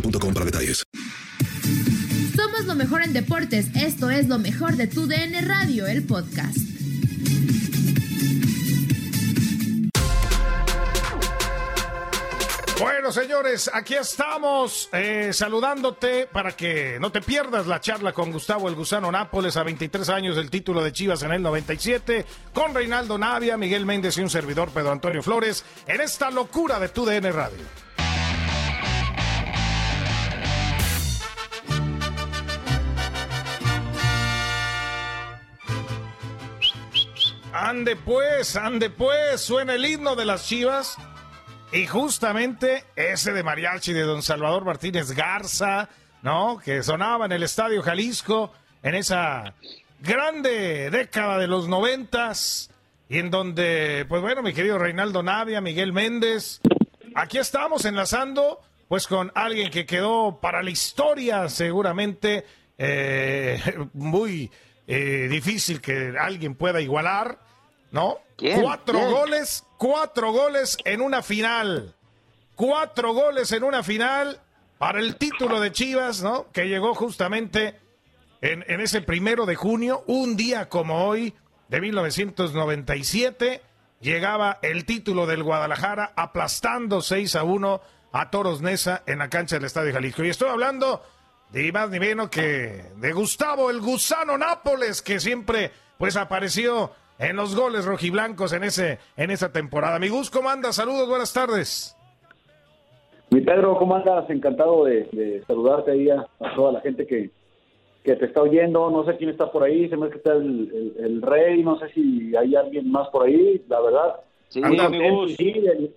boostmobile.com para detalles. Somos lo mejor en deportes. Esto es lo mejor de tu DN Radio, el podcast. Bueno, señores, aquí estamos eh, saludándote para que no te pierdas la charla con Gustavo el Gusano Nápoles a 23 años del título de Chivas en el 97, con Reinaldo Navia, Miguel Méndez y un servidor Pedro Antonio Flores en esta locura de tu DN Radio. Ande pues, ande pues, suena el himno de las Chivas. Y justamente ese de mariachi de don Salvador Martínez Garza, ¿no? Que sonaba en el Estadio Jalisco en esa grande década de los noventas. Y en donde, pues bueno, mi querido Reinaldo Navia, Miguel Méndez, aquí estamos enlazando, pues con alguien que quedó para la historia, seguramente, eh, muy eh, difícil que alguien pueda igualar, ¿no? ¿Quién? Cuatro ¿Quién? goles, cuatro goles en una final. Cuatro goles en una final para el título de Chivas, ¿no? Que llegó justamente en, en ese primero de junio, un día como hoy, de 1997, llegaba el título del Guadalajara aplastando 6 a 1 a Toros Nesa en la cancha del Estadio Jalisco. Y estoy hablando ni más ni menos que de Gustavo el Gusano Nápoles, que siempre pues apareció en los goles rojiblancos en ese en esa temporada. Mi Gus, ¿cómo andas? Saludos, buenas tardes. Mi Pedro, ¿cómo andas? Encantado de, de saludarte ahí a, a toda la gente que, que te está oyendo. No sé quién está por ahí, se me hace que está el, el- el rey, no sé si hay alguien más por ahí, la verdad. Sí, mi Gus. sí, de,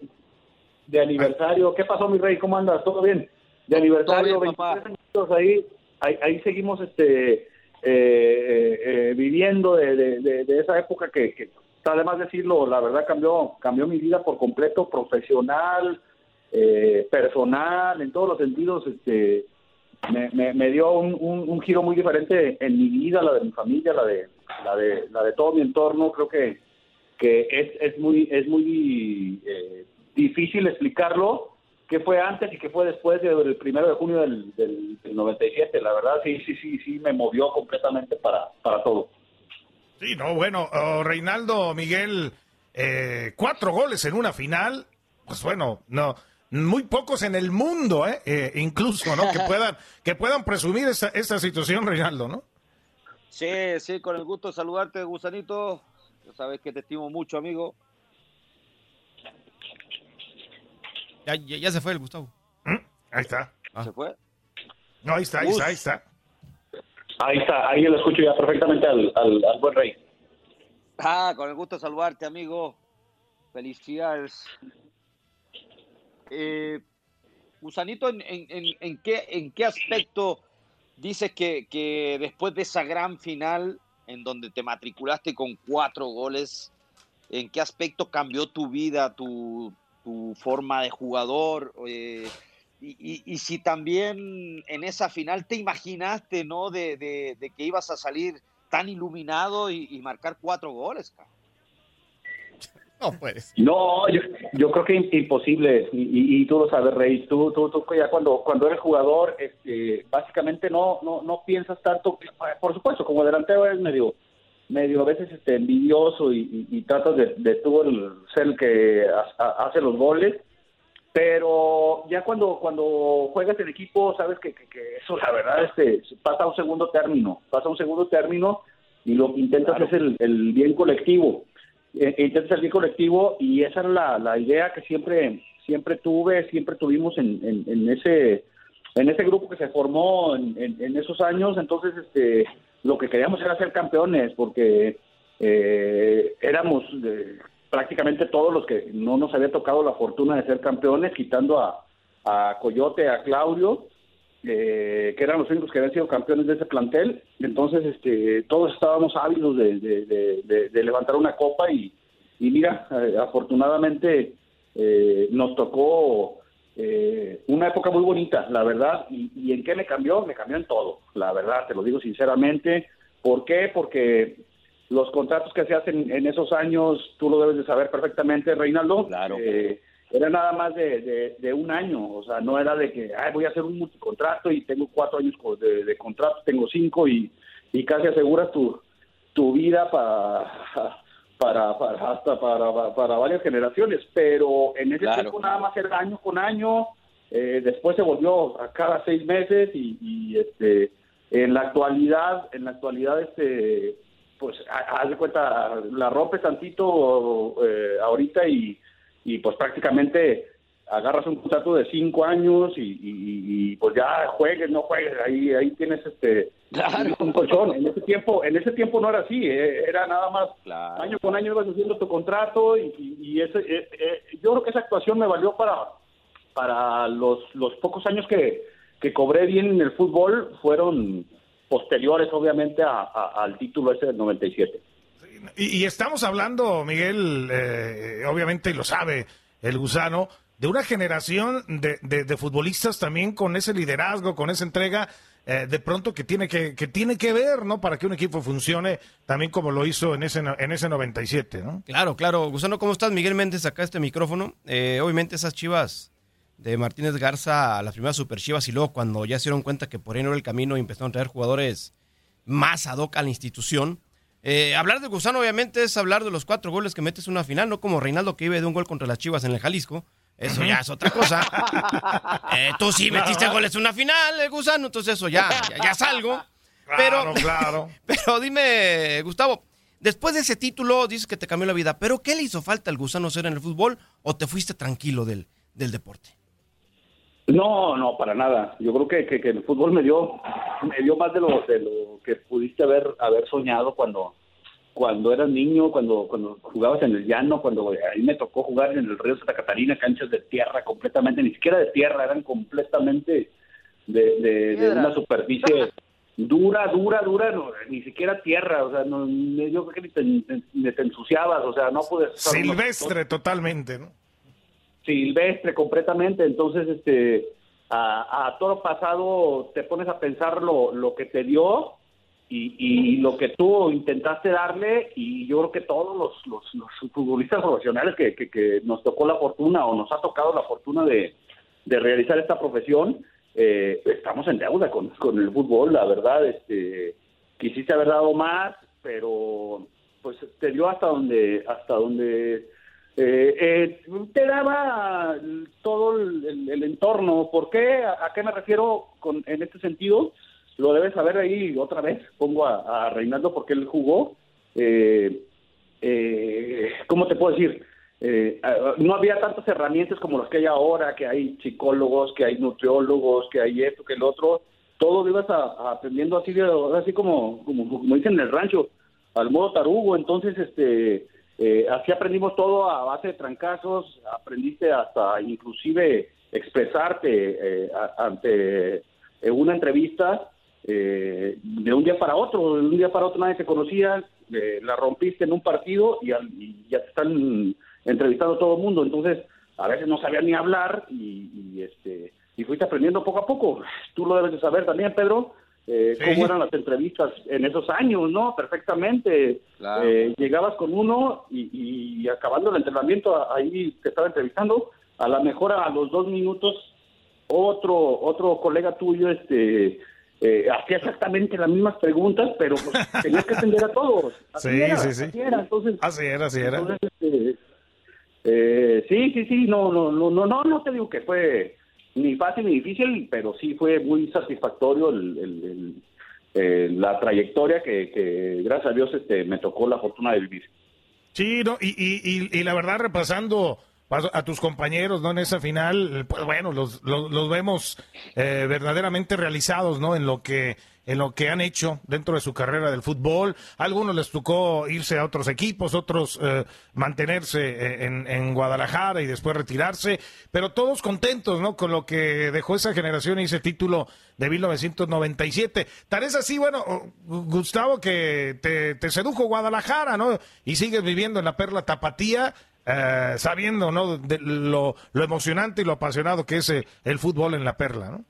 de aniversario. ¿Qué pasó, mi rey? ¿Cómo andas? ¿Todo bien? De aniversario, Todo bien, papá. 23 añitos ahí, ahí, ahí seguimos este eh, eh, eh, viviendo de, de- de- de esa época que, que, además decirlo, la verdad cambió, cambió mi vida por completo, profesional, eh, personal, en todos los sentidos, este, me, me, me dio un, un, un giro muy diferente en mi vida, la de mi familia, la de, la de, la de todo mi entorno. Creo que, que es, es muy, es muy eh, difícil explicarlo qué fue antes y qué fue después del primero de junio del, del, del 97. La verdad, sí, sí, sí, sí, me movió completamente para, para todo. Sí, no, bueno, oh, Reinaldo Miguel, eh, cuatro goles en una final, pues bueno, no, muy pocos en el mundo, eh, eh, incluso, ¿no? Que puedan, que puedan presumir esta, esta situación, Reinaldo, ¿no? Sí, sí, con el gusto de saludarte, Gusanito. Ya sabes que te estimo mucho, amigo. Ya, ya, ya se fue el Gustavo. Ahí está. ¿Se fue? No, ahí está, ahí está, ahí está. Ahí está, ahí lo escucho ya perfectamente al, al, al buen rey. Ah, con el gusto de saludarte, amigo. Felicidades. Eh, Gusanito, ¿en, en, en- en qué, ¿en qué aspecto dices que, que después de esa gran final, en donde te matriculaste con cuatro goles, ¿en qué aspecto cambió tu vida, tu, tu forma de jugador? Eh, y, y- y si también en esa final te imaginaste, ¿no? De, de- de que ibas a salir tan iluminado y, y marcar cuatro goles, cara. No puedes. No, yo, yo creo que im- imposible, y, y- y tú lo sabes, Rey, tú, tú, tú ya cuando, cuando eres jugador, este, básicamente no, no, no piensas tanto, por supuesto, como delantero eres medio, medio a veces este, envidioso y, y- y tratas de, de tú el- ser el que ha- ha- hace los goles, pero ya cuando, cuando juegas en equipo, sabes que, que- que eso la verdad este, pasa a un segundo término, pasa a un segundo término y lo que intentas es el, el bien colectivo. Eh, intentas el bien colectivo y esa era la, la idea que siempre siempre tuve, siempre tuvimos en, en, en ese en ese grupo que se formó en, en- en esos años, entonces este lo que queríamos era ser campeones porque eh, éramos eh, prácticamente todos los que no nos había tocado la fortuna de ser campeones, quitando a, a Coyote, a Claudio, eh, que eran los únicos que habían sido campeones de ese plantel. Entonces, este, todos estábamos ávidos de, de- levantar una copa y, y mira, eh, afortunadamente eh, nos tocó eh, una época muy bonita, la verdad. Y, y en qué me cambió? Me cambió en todo, la verdad, te lo digo sinceramente. ¿Por qué? Porque los contratos que se hacen en esos años, tú lo debes de saber perfectamente, Reinaldo. Claro. eh, era nada más de, de- de un año, o sea, no era de que Ay, voy a hacer un multicontrato y tengo cuatro años de, de contrato, tengo cinco y, y casi aseguras tu, tu vida para, para, para, hasta para, para varias generaciones, pero en ese Claro. tiempo nada más era año con año, eh, después se volvió a cada seis meses y, y, este en la actualidad, en la actualidad este pues ha- haz de cuenta, la rompes tantito eh, ahorita y, y pues prácticamente agarras un contrato de cinco años y, y- y, pues ya juegues, no juegues, ahí ahí tienes este un colchón. En ese tiempo, en ese tiempo no era así, eh, era nada más año con año ibas haciendo tu contrato y, y- y ese, eh, eh, yo creo que esa actuación me valió para para los, los pocos años que, que cobré bien en el fútbol fueron posteriores obviamente a- a- al título ese del 97. Y, y estamos hablando, Miguel, eh, obviamente, y lo sabe el gusano, de una generación de, de- de futbolistas también con ese liderazgo, con esa entrega, eh, de pronto que tiene que, tiene que ver, ¿no? Para que un equipo funcione también como lo hizo en ese, en ese 97, ¿no? Claro, claro. Gusano, ¿cómo estás? Miguel Méndez, acá este micrófono. Eh, obviamente esas chivas de Martínez Garza, las primeras super chivas, y luego cuando ya se dieron cuenta que por ahí no era el camino y empezaron a traer jugadores más ad hoc a la institución. Eh, hablar de Gusano, obviamente, es hablar de los cuatro goles que metes en una final, no como Reinaldo que vive de un gol contra las chivas en el Jalisco. Eso ya es otra cosa. Eh, tú sí metiste goles en una final, eh, Gusano, entonces eso ya, ya, ya es algo. Pero, Claro, claro. pero dime, Gustavo, después de ese título dices que te cambió la vida, pero ¿qué le hizo falta al Gusano ser en el fútbol o te fuiste tranquilo del, del deporte? No, no, para nada. Yo creo que, que- que el fútbol me dio, me dio más de lo, de lo que pudiste haber, haber soñado cuando, cuando eras niño, cuando, cuando jugabas en el llano, cuando ahí me tocó jugar en el río Santa Catarina, canchas de tierra completamente, ni siquiera de tierra, eran completamente de, de- de una superficie dura, dura, dura, no, ni siquiera tierra, o sea, no, yo creo que ni te, ni te ensuciabas, o sea, no puedes... Silvestre totalmente, ¿no? silvestre completamente, entonces este a, a todo pasado te pones a pensar lo, lo que te dio y, y lo que tú intentaste darle y yo creo que todos los, futbolistas profesionales que, nos tocó la fortuna o nos ha tocado la fortuna de, realizar esta profesión, eh, estamos en deuda con, el fútbol, la verdad, este quisiste haber dado más, pero pues te dio hasta donde hasta donde eh, eh, te daba todo el entorno. ¿Por qué? ¿A, a qué me refiero con, en este sentido? Lo debes saber ahí otra vez. Pongo a, a Reinaldo porque él jugó. Eh, eh, ¿Cómo te puedo decir? eh, no había tantas herramientas como las que hay ahora, que hay psicólogos, que hay nutriólogos, que hay esto, que el otro. Todo lo ibas a- aprendiendo así, de- así como, como, dicen en el rancho, al modo tarugo. Entonces, este, eh, así aprendimos todo a base de trancazos. Aprendiste hasta inclusive expresarte eh, ante eh, una entrevista eh, de un día para otro. De un día para otro nadie te conocía, eh, la rompiste en un partido y, al- y ya te están entrevistando todo el mundo. Entonces, a veces no sabía ni hablar y, y, este y fuiste aprendiendo poco a poco. Tú lo debes de saber también, Pedro, eh, Sí. cómo eran las entrevistas en esos años, ¿no? Perfectamente. Claro. Eh, llegabas con uno y, y acabando el entrenamiento, ahí te estaba entrevistando, a lo mejor a los dos minutos otro otro colega tuyo este eh, hacía exactamente las mismas preguntas, pero pues, tenías que atender a todos. Así Sí, era, sí, sí. así era. Entonces, Así era, así era. entonces, este, eh, sí, sí, sí, no, no, no, no, no, no te digo que fue ni fácil ni difícil, pero sí fue muy satisfactorio el, el- el- eh, la trayectoria que, que, gracias a Dios, este, me tocó la fortuna de vivir. Sí, no, y, y, y, y la verdad, repasando a, tus compañeros, ¿no? En esa final, pues bueno, los, los, vemos eh, verdaderamente realizados, ¿no? En lo que en lo que han hecho dentro de su carrera del fútbol. A algunos les tocó irse a otros equipos, otros eh, mantenerse eh, en, en Guadalajara y después retirarse, pero todos contentos, ¿no? Con lo que dejó esa generación y ese título de 1997. Tal es así, bueno, Gustavo, que te, te sedujo Guadalajara, ¿no? Y sigues viviendo en la perla tapatía, eh, sabiendo, ¿no? De lo, lo emocionante y lo apasionado que es eh, el fútbol en la perla, ¿no?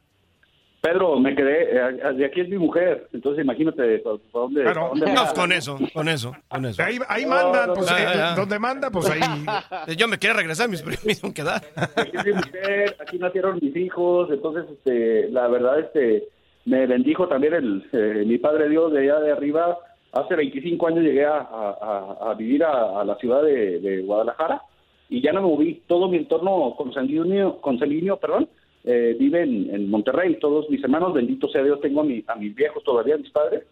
Pedro, me quedé, eh, de aquí es mi mujer, entonces imagínate para dónde, No, con eso, con eso, con eso. Ahí, ahí No, mandan, no, pues, no, eh, ya, ya. donde manda, pues ahí. Yo me quiero regresar, mis primos me quedar. aquí es mi mujer, aquí nacieron mis hijos, entonces este, la verdad este me bendijo también el eh, mi padre Dios de allá de arriba. Hace 25 años llegué a, a- a- vivir a, a la ciudad de, de Guadalajara y ya no me moví. Todo mi entorno consanguíneo, consanguíneo perdón, eh, vive en, en Monterrey. Todos mis hermanos, bendito sea Dios, tengo a, mi- a mis viejos todavía, mis padres.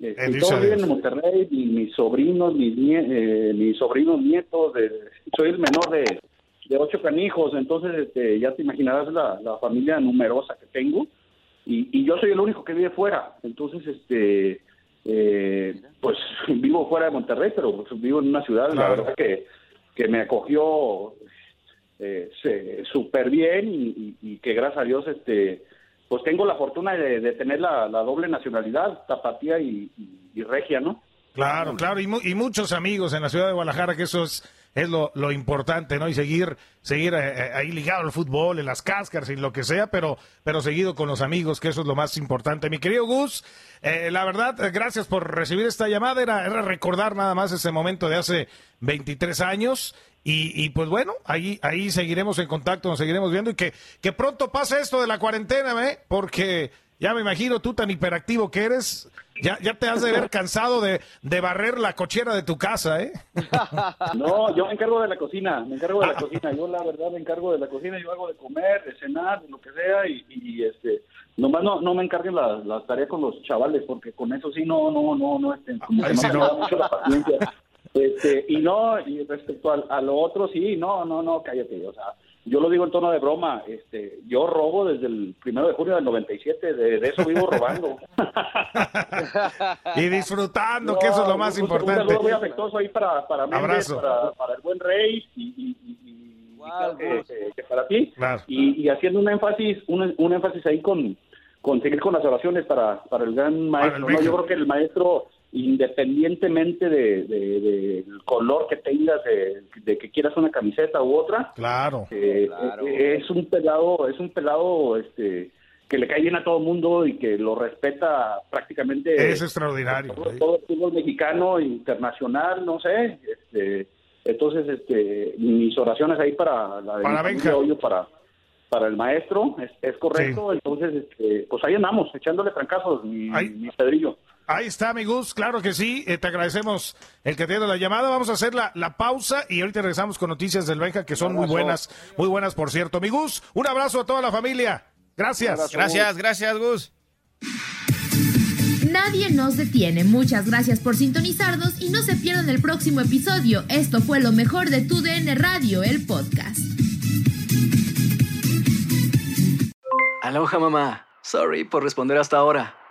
Eh, y todos viven en Monterrey, mi- mis sobrinos, mis, nie- eh, mis sobrinos nietos, de- soy el menor de, de ocho canijos, entonces este, ya te imaginarás la, la familia numerosa que tengo y, y yo soy el único que vive fuera, entonces este eh, pues vivo fuera de Monterrey, pero vivo en una ciudad, la verdad que, que me acogió eh, se- súper bien y, y- y que gracias a Dios este pues tengo la fortuna de, de tener la, la doble nacionalidad, tapatía y, y- y regia, ¿no? Claro, claro, y, mu- y muchos amigos en la ciudad de Guadalajara, que eso es, es lo, lo importante, ¿no? Y seguir, seguir eh, eh, ahí ligado al fútbol, en las cáscaras y lo que sea, pero, pero seguido con los amigos, que eso es lo más importante. Mi querido Gus, eh, la verdad, eh, gracias por recibir esta llamada, era, era recordar nada más ese momento de hace 23 años. Y, y pues bueno, ahí, ahí seguiremos en contacto, nos seguiremos viendo y que, que pronto pase esto de la cuarentena, ¿eh? Porque ya me imagino tú tan hiperactivo que eres, ya, ya te has de ver cansado de, de barrer la cochera de tu casa, ¿eh? No, yo me encargo de la cocina, me encargo de la cocina. Yo la verdad me encargo de la cocina, yo hago de comer, de cenar, de lo que sea y, y, este, nomás no, no me encarguen las las tareas con los chavales porque con eso sí no, no, no, no, este, como que no sí me no. da mucho la paciencia. Este, y no, y respecto al- a, lo otro sí, no, no, no, cállate, o sea, yo lo digo en tono de broma, este, yo robo desde el primero de junio del 97, de, de eso vivo robando. Y disfrutando, que eso es lo más un- Un importante. saludo muy afectuoso ahí para, para Méndez, para, para el buen Rey y, y- y- y Wow, creo que, Gus. que- que para ti. Claro. Y, y haciendo un énfasis, un, un énfasis ahí con, con seguir con las oraciones para, para el gran maestro. ¿no? Yo creo que el maestro, independientemente de, de- del color que tengas, de, de que quieras una camiseta u otra, Claro. eh, Claro. eh, es un pelado, es un pelado este que le cae bien a todo el mundo y que lo respeta prácticamente Es extraordinario. todo, ¿eh? todo el fútbol mexicano internacional, no sé, este, entonces este mis oraciones ahí para la de Para Benja. obvio, para para el maestro, es, es correcto, entonces este, pues ahí andamos, echándole trancazos, mi, mi Pedrillo. Ahí está, mi Gus, claro que sí. eh, te agradecemos el que te dé la llamada. Vamos a hacer la, la pausa y ahorita regresamos con noticias del Benja, que son muy buenas, muy buenas, por cierto. Mi Gus, un abrazo a toda la familia. Gracias. Gracias, gracias, Gus. Nadie nos detiene. Muchas gracias por sintonizarnos y no se pierdan el próximo episodio. Esto fue lo mejor de tu DN Radio, el podcast. Aloha mamá. Sorry por responder hasta ahora.